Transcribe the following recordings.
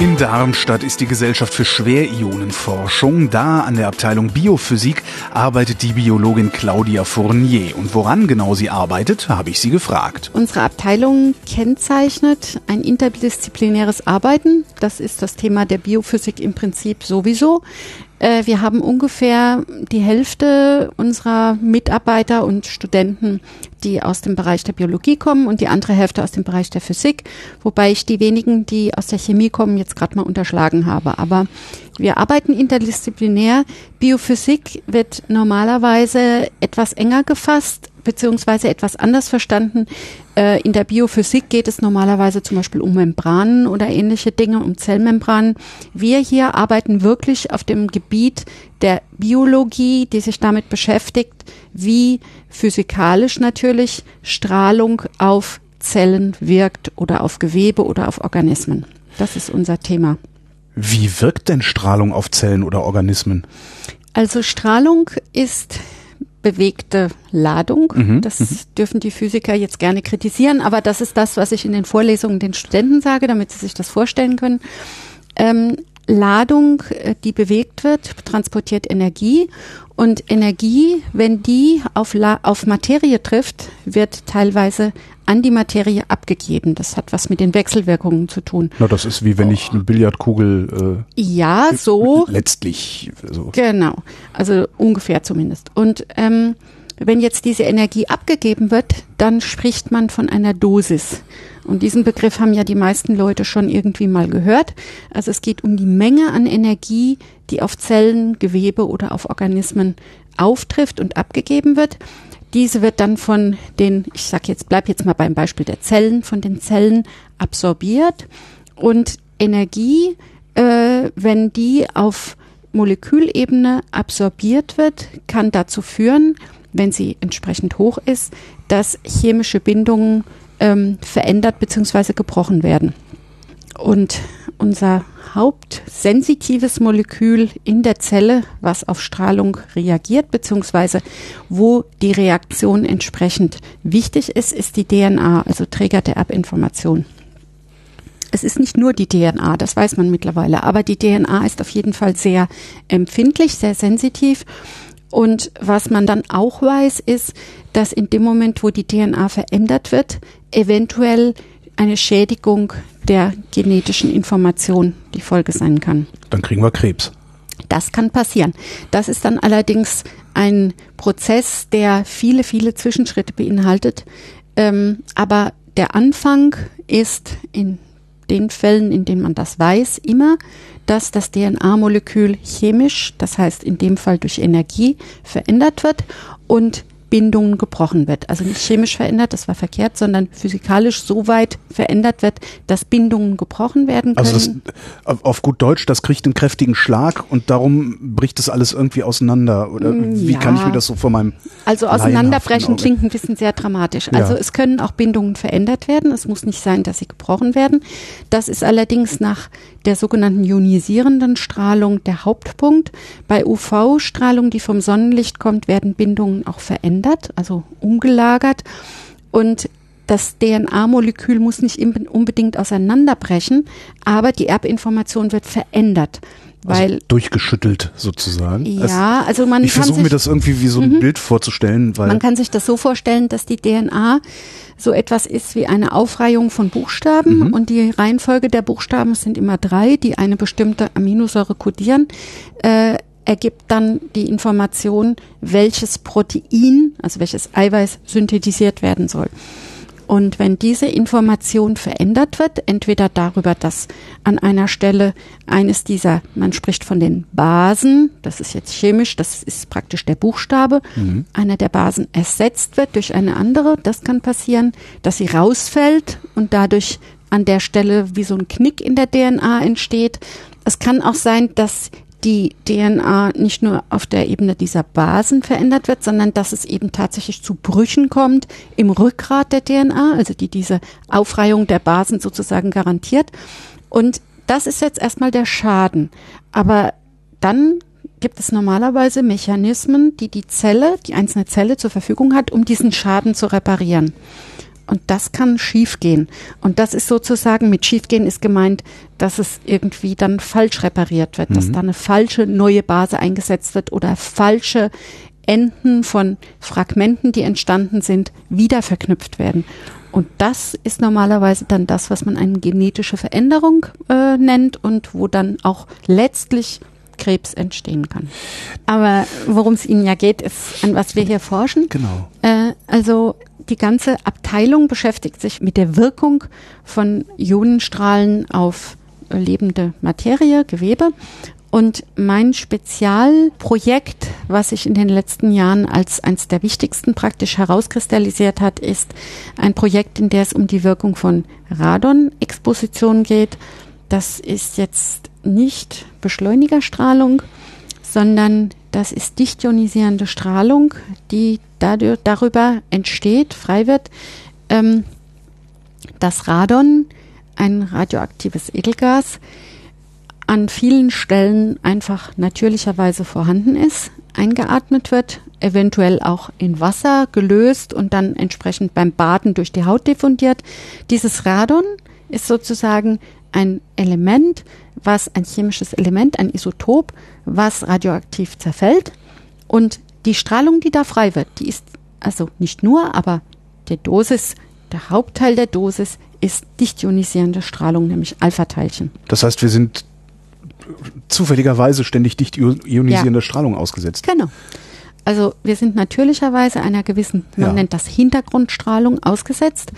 In Darmstadt ist die Gesellschaft für Schwerionenforschung. Da an der Abteilung Biophysik arbeitet die Biologin Claudia Fournier. Und woran genau sie arbeitet, habe ich sie gefragt. Unsere Abteilung kennzeichnet ein interdisziplinäres Arbeiten. Das ist das Thema der Biophysik im Prinzip sowieso. Äh, wir haben ungefähr die Hälfte unserer Mitarbeiter und Studenten, die aus dem Bereich der Biologie kommen und die andere Hälfte aus dem Bereich der Physik, wobei ich die wenigen, die aus der Chemie kommen, jetzt gerade mal unterschlagen habe. Aber wir arbeiten interdisziplinär. Biophysik wird normalerweise etwas enger gefasst beziehungsweise etwas anders verstanden. Äh, in der Biophysik geht es normalerweise zum Beispiel um Membranen oder ähnliche Dinge, um Zellmembranen. Wir hier arbeiten wirklich auf dem Gebiet der Biologie, die sich damit beschäftigt, wie physikalisch natürlich Strahlung auf Zellen wirkt oder auf Gewebe oder auf Organismen. Das ist unser Thema. Wie wirkt denn Strahlung auf Zellen oder Organismen? Also Strahlung ist bewegte Ladung. Mhm, das mhm. dürfen die Physiker jetzt gerne kritisieren, aber das ist das, was ich in den Vorlesungen den Studenten sage, damit sie sich das vorstellen können. Ähm, Ladung, äh, die bewegt wird, transportiert Energie und Energie, wenn die auf, La auf Materie trifft, wird teilweise an die Materie abgegeben. Das hat was mit den Wechselwirkungen zu tun. Na, das ist wie wenn ich eine Billardkugel. Äh, ja, so. Letztlich. So. Genau, also ungefähr zumindest. Und ähm, wenn jetzt diese Energie abgegeben wird, dann spricht man von einer Dosis. Und diesen Begriff haben ja die meisten Leute schon irgendwie mal gehört. Also es geht um die Menge an Energie, die auf Zellen, Gewebe oder auf Organismen auftrifft und abgegeben wird. Diese wird dann von den, ich sag jetzt, bleib jetzt mal beim Beispiel der Zellen, von den Zellen absorbiert und Energie, äh, wenn die auf Molekülebene absorbiert wird, kann dazu führen, wenn sie entsprechend hoch ist, dass chemische Bindungen ähm, verändert bzw. gebrochen werden. Und unser hauptsensitives Molekül in der Zelle, was auf Strahlung reagiert, beziehungsweise wo die Reaktion entsprechend wichtig ist, ist die DNA, also Träger der Erbinformation. Es ist nicht nur die DNA, das weiß man mittlerweile, aber die DNA ist auf jeden Fall sehr empfindlich, sehr sensitiv und was man dann auch weiß, ist, dass in dem Moment, wo die DNA verändert wird, eventuell eine Schädigung der genetischen Information die Folge sein kann. Dann kriegen wir Krebs. Das kann passieren. Das ist dann allerdings ein Prozess, der viele, viele Zwischenschritte beinhaltet. Ähm, aber der Anfang ist in den Fällen, in denen man das weiß, immer, dass das DNA-Molekül chemisch, das heißt in dem Fall durch Energie, verändert wird. Und Bindungen gebrochen wird. Also nicht chemisch verändert, das war verkehrt, sondern physikalisch so weit verändert wird, dass Bindungen gebrochen werden können. Also das, auf gut Deutsch, das kriegt einen kräftigen Schlag und darum bricht das alles irgendwie auseinander. Oder wie ja. kann ich mir das so von meinem Also auseinanderbrechen klingt ein bisschen sehr dramatisch. Ja. Also es können auch Bindungen verändert werden. Es muss nicht sein, dass sie gebrochen werden. Das ist allerdings nach der sogenannten ionisierenden Strahlung der Hauptpunkt. Bei UV-Strahlung, die vom Sonnenlicht kommt, werden Bindungen auch verändert verändert, also umgelagert. Und das DNA-Molekül muss nicht unbedingt auseinanderbrechen, aber die Erbinformation wird verändert. Also weil also durchgeschüttelt sozusagen. Ja, also man ich versuche mir das irgendwie wie so ein mhm. Bild vorzustellen, weil man kann sich das so vorstellen, dass die DNA so etwas ist wie eine Aufreihung von Buchstaben mhm. und die Reihenfolge der Buchstaben sind immer drei, die eine bestimmte Aminosäure kodieren. Äh, ergibt dann die Information, welches Protein, also welches Eiweiß synthetisiert werden soll. Und wenn diese Information verändert wird, entweder darüber, dass an einer Stelle eines dieser, man spricht von den Basen, das ist jetzt chemisch, das ist praktisch der Buchstabe, mhm. einer der Basen ersetzt wird durch eine andere, das kann passieren, dass sie rausfällt und dadurch an der Stelle wie so ein Knick in der DNA entsteht. Es kann auch sein, dass die DNA nicht nur auf der Ebene dieser Basen verändert wird, sondern dass es eben tatsächlich zu Brüchen kommt im Rückgrat der DNA, also die diese Aufreihung der Basen sozusagen garantiert. Und das ist jetzt erstmal der Schaden. Aber dann gibt es normalerweise Mechanismen, die die Zelle, die einzelne Zelle zur Verfügung hat, um diesen Schaden zu reparieren. Und das kann schiefgehen. Und das ist sozusagen, mit schiefgehen ist gemeint, dass es irgendwie dann falsch repariert wird, mhm. dass da eine falsche neue Base eingesetzt wird oder falsche Enden von Fragmenten, die entstanden sind, wieder verknüpft werden. Und das ist normalerweise dann das, was man eine genetische Veränderung äh, nennt und wo dann auch letztlich Krebs entstehen kann. Aber worum es Ihnen ja geht, ist, an was wir hier forschen. Genau. Äh, also die ganze Abteilung beschäftigt sich mit der Wirkung von Ionenstrahlen auf lebende Materie, Gewebe. Und mein Spezialprojekt, was sich in den letzten Jahren als eines der wichtigsten praktisch herauskristallisiert hat, ist ein Projekt, in der es um die Wirkung von Radon-Exposition geht. Das ist jetzt nicht Beschleunigerstrahlung, sondern das ist dicht ionisierende Strahlung, die dadurch, darüber entsteht, frei wird, ähm, dass Radon, ein radioaktives Edelgas, an vielen Stellen einfach natürlicherweise vorhanden ist, eingeatmet wird, eventuell auch in Wasser gelöst und dann entsprechend beim Baden durch die Haut diffundiert. Dieses Radon ist sozusagen ein Element, was ein chemisches Element, ein Isotop, was radioaktiv zerfällt. Und die Strahlung, die da frei wird, die ist also nicht nur, aber der Dosis, der Hauptteil der Dosis ist dicht ionisierende Strahlung, nämlich Alpha-Teilchen. Das heißt, wir sind zufälligerweise ständig dicht ionisierender ja. Strahlung ausgesetzt. Genau. Also wir sind natürlicherweise einer gewissen, man ja. nennt das Hintergrundstrahlung ausgesetzt.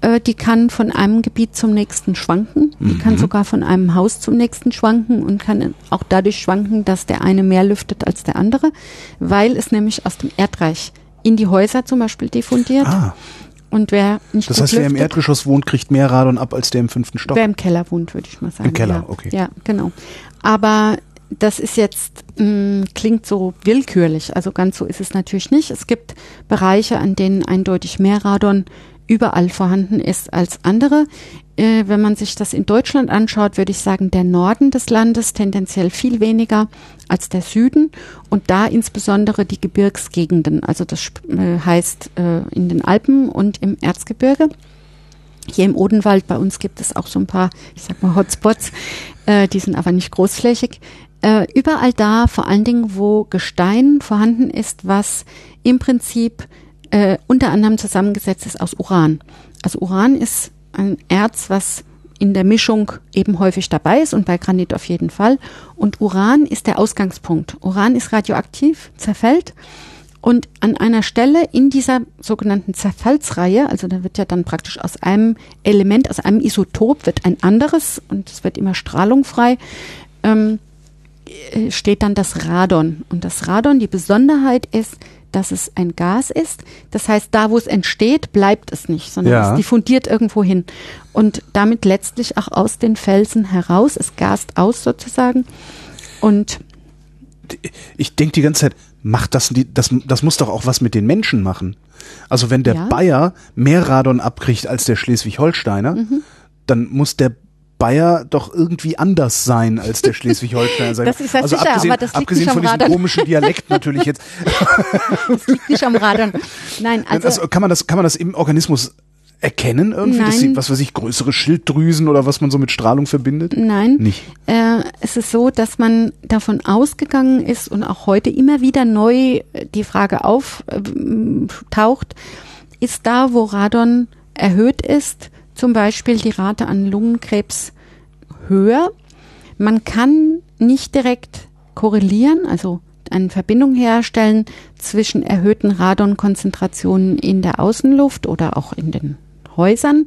Äh, die kann von einem Gebiet zum nächsten schwanken. Die mhm. kann sogar von einem Haus zum nächsten schwanken und kann auch dadurch schwanken, dass der eine mehr lüftet als der andere, weil es nämlich aus dem Erdreich in die Häuser zum Beispiel diffundiert. Ah. Und wer nicht Das heißt, wer im Erdgeschoss wohnt, kriegt mehr Radon ab als der im fünften Stock? Wer im Keller wohnt, würde ich mal sagen. Im Keller, ja. okay. Ja, genau. Aber das ist jetzt, mh, mm, klingt so willkürlich. Also ganz so ist es natürlich nicht. Es gibt Bereiche, an denen eindeutig mehr Radon überall vorhanden ist als andere. Äh, wenn man sich das in Deutschland anschaut, würde ich sagen, der Norden des Landes tendenziell viel weniger als der Süden und da insbesondere die Gebirgsgegenden, also das äh, heißt äh, in den Alpen und im Erzgebirge. Hier im Odenwald bei uns gibt es auch so ein paar, ich sag mal Hotspots, äh, die sind aber nicht großflächig. Äh, überall da, vor allen Dingen, wo Gestein vorhanden ist, was im Prinzip äh, unter anderem zusammengesetzt ist aus Uran. Also Uran ist ein Erz, was in der Mischung eben häufig dabei ist und bei Granit auf jeden Fall. Und Uran ist der Ausgangspunkt. Uran ist radioaktiv, zerfällt. Und an einer Stelle in dieser sogenannten Zerfallsreihe, also da wird ja dann praktisch aus einem Element, aus einem Isotop wird ein anderes und es wird immer strahlungfrei, ähm, steht dann das Radon. Und das Radon, die Besonderheit ist, dass es ein Gas ist. Das heißt, da wo es entsteht, bleibt es nicht, sondern ja. es diffundiert irgendwo hin. Und damit letztlich auch aus den Felsen heraus. Es gast aus sozusagen. Und ich denke die ganze Zeit, macht das, das, das muss doch auch was mit den Menschen machen. Also wenn der ja. Bayer mehr Radon abkriegt als der Schleswig-Holsteiner, mhm. dann muss der Bayer doch irgendwie anders sein als der Schleswig-Holsteiner. Das ist ja also sicher, abgesehen, aber das abgesehen von diesem komischen Dialekt natürlich jetzt. das liegt nicht am Radon. Nein, also, also kann man das kann man das im Organismus erkennen irgendwie, Nein. dass sie, was weiß ich, größere Schilddrüsen oder was man so mit Strahlung verbindet? Nein. Nicht. Äh, es ist so, dass man davon ausgegangen ist und auch heute immer wieder neu die Frage auftaucht, ist da, wo Radon erhöht ist, zum Beispiel die Rate an Lungenkrebs höher. Man kann nicht direkt korrelieren, also eine Verbindung herstellen zwischen erhöhten Radonkonzentrationen in der Außenluft oder auch in den Häusern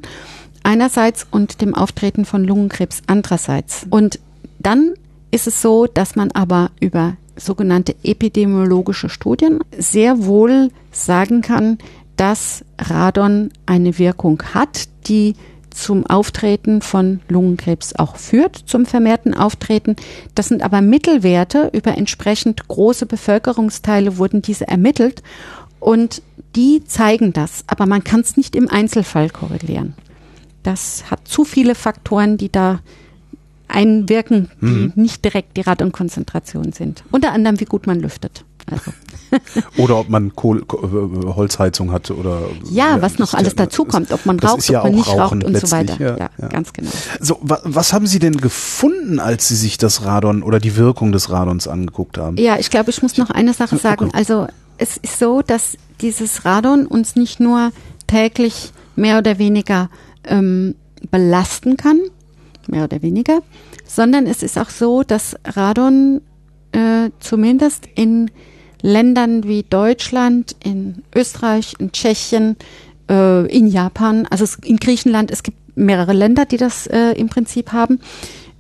einerseits und dem Auftreten von Lungenkrebs andererseits. Und dann ist es so, dass man aber über sogenannte epidemiologische Studien sehr wohl sagen kann, dass Radon eine Wirkung hat, die zum Auftreten von Lungenkrebs auch führt, zum vermehrten Auftreten. Das sind aber Mittelwerte. Über entsprechend große Bevölkerungsteile wurden diese ermittelt und die zeigen das. Aber man kann es nicht im Einzelfall korrelieren. Das hat zu viele Faktoren, die da einwirken, die mhm. nicht direkt die Radonkonzentration sind. Unter anderem, wie gut man lüftet. Also. oder ob man Kohl, äh, Holzheizung hat oder ja, was noch alles dazu kommt, ob man raucht, ja ob man nicht raucht und so weiter. Ja, ja, ja, ganz genau. So, wa was haben Sie denn gefunden, als Sie sich das Radon oder die Wirkung des Radons angeguckt haben? Ja, ich glaube, ich muss noch eine Sache sagen. Also es ist so, dass dieses Radon uns nicht nur täglich mehr oder weniger ähm, belasten kann, mehr oder weniger, sondern es ist auch so, dass Radon äh, zumindest in Ländern wie Deutschland, in Österreich, in Tschechien, äh, in Japan, also in Griechenland, es gibt mehrere Länder, die das äh, im Prinzip haben,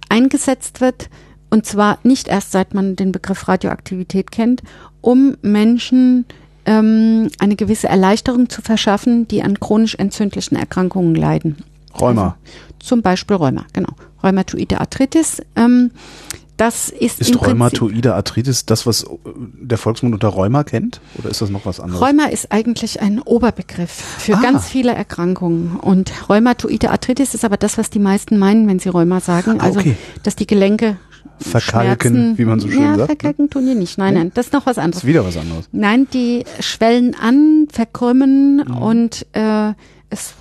eingesetzt wird. Und zwar nicht erst seit man den Begriff Radioaktivität kennt, um Menschen ähm, eine gewisse Erleichterung zu verschaffen, die an chronisch entzündlichen Erkrankungen leiden. Rheuma. Also, zum Beispiel Rheuma, genau. Rheumatoide Arthritis. Ähm, das ist, ist Rheumatoide Arthritis das, was der Volksmund unter Rheuma kennt? Oder ist das noch was anderes? Rheuma ist eigentlich ein Oberbegriff für ah. ganz viele Erkrankungen. Und Rheumatoide Arthritis ist aber das, was die meisten meinen, wenn sie Rheuma sagen. Ah, also, okay. dass die Gelenke verkalken, Schmerzen. wie man so schön ja, sagt. Ja, verkalken tun die nicht. Nein, nein, das ist noch was anderes. Das ist wieder was anderes. Nein, die schwellen an, verkrümmen mhm. und äh, es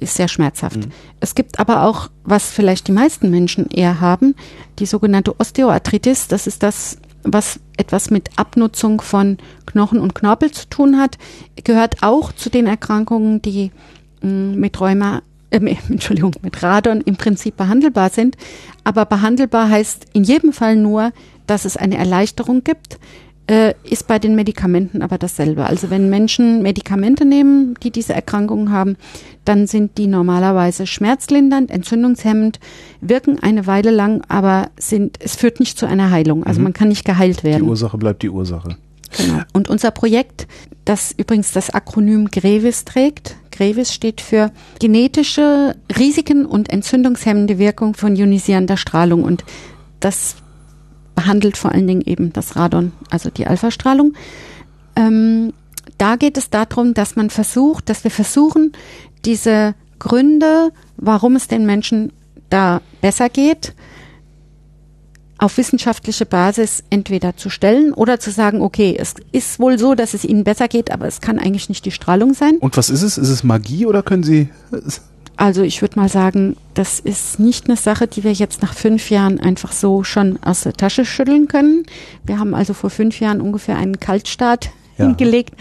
ist sehr schmerzhaft. Mhm. Es gibt aber auch, was vielleicht die meisten Menschen eher haben, die sogenannte Osteoarthritis. Das ist das, was etwas mit Abnutzung von Knochen und Knorpel zu tun hat. Gehört auch zu den Erkrankungen, die mh, mm, mit Rheuma äh, Entschuldigung, mit Radon im Prinzip behandelbar sind. Aber behandelbar heißt in jedem Fall nur, dass es eine Erleichterung gibt äh, ist bei den Medikamenten aber dasselbe. Also wenn Menschen Medikamente nehmen, die diese Erkrankungen haben, dann sind die normalerweise schmerzlindernd, entzündungshemmend, wirken eine Weile lang, aber sind, es führt nicht zu einer Heilung. Also mhm. man kann nicht geheilt werden. Die Ursache bleibt die Ursache. Genau. Und unser Projekt, das übrigens das Akronym GREVIS trägt, GREVIS steht für genetische Risiken und entzündungshemmende Wirkung von ionisierender Strahlung. Und das behandelt vor allen Dingen eben das Radon, also die Alpha-Strahlung. Ähm, da geht es darum, dass man versucht, dass wir versuchen, diese Gründe, warum es den Menschen da besser geht, auf wissenschaftliche Basis entweder zu stellen oder zu sagen, okay, es ist wohl so, dass es ihnen besser geht, aber es kann eigentlich nicht die Strahlung sein. Und was ist es? Ist es Magie oder können Sie also ich würde mal sagen, das ist nicht eine Sache, die wir jetzt nach fünf Jahren einfach so schon aus der Tasche schütteln können. Wir haben also vor fünf Jahren ungefähr einen Kaltstart ja. hingelegt.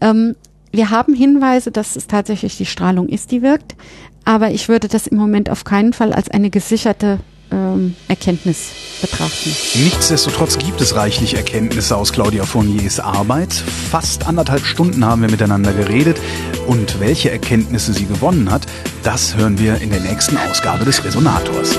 Ähm, wir haben Hinweise, dass es tatsächlich die Strahlung ist, die wirkt. Aber ich würde das im Moment auf keinen Fall als eine gesicherte ähm, Erkenntnis betrachten. Nichtsdestotrotz gibt es reichlich Erkenntnisse aus Claudia Fourniers Arbeit. Fast anderthalb Stunden haben wir miteinander geredet und welche Erkenntnisse sie gewonnen hat, das hören wir in der nächsten Ausgabe des Resonators.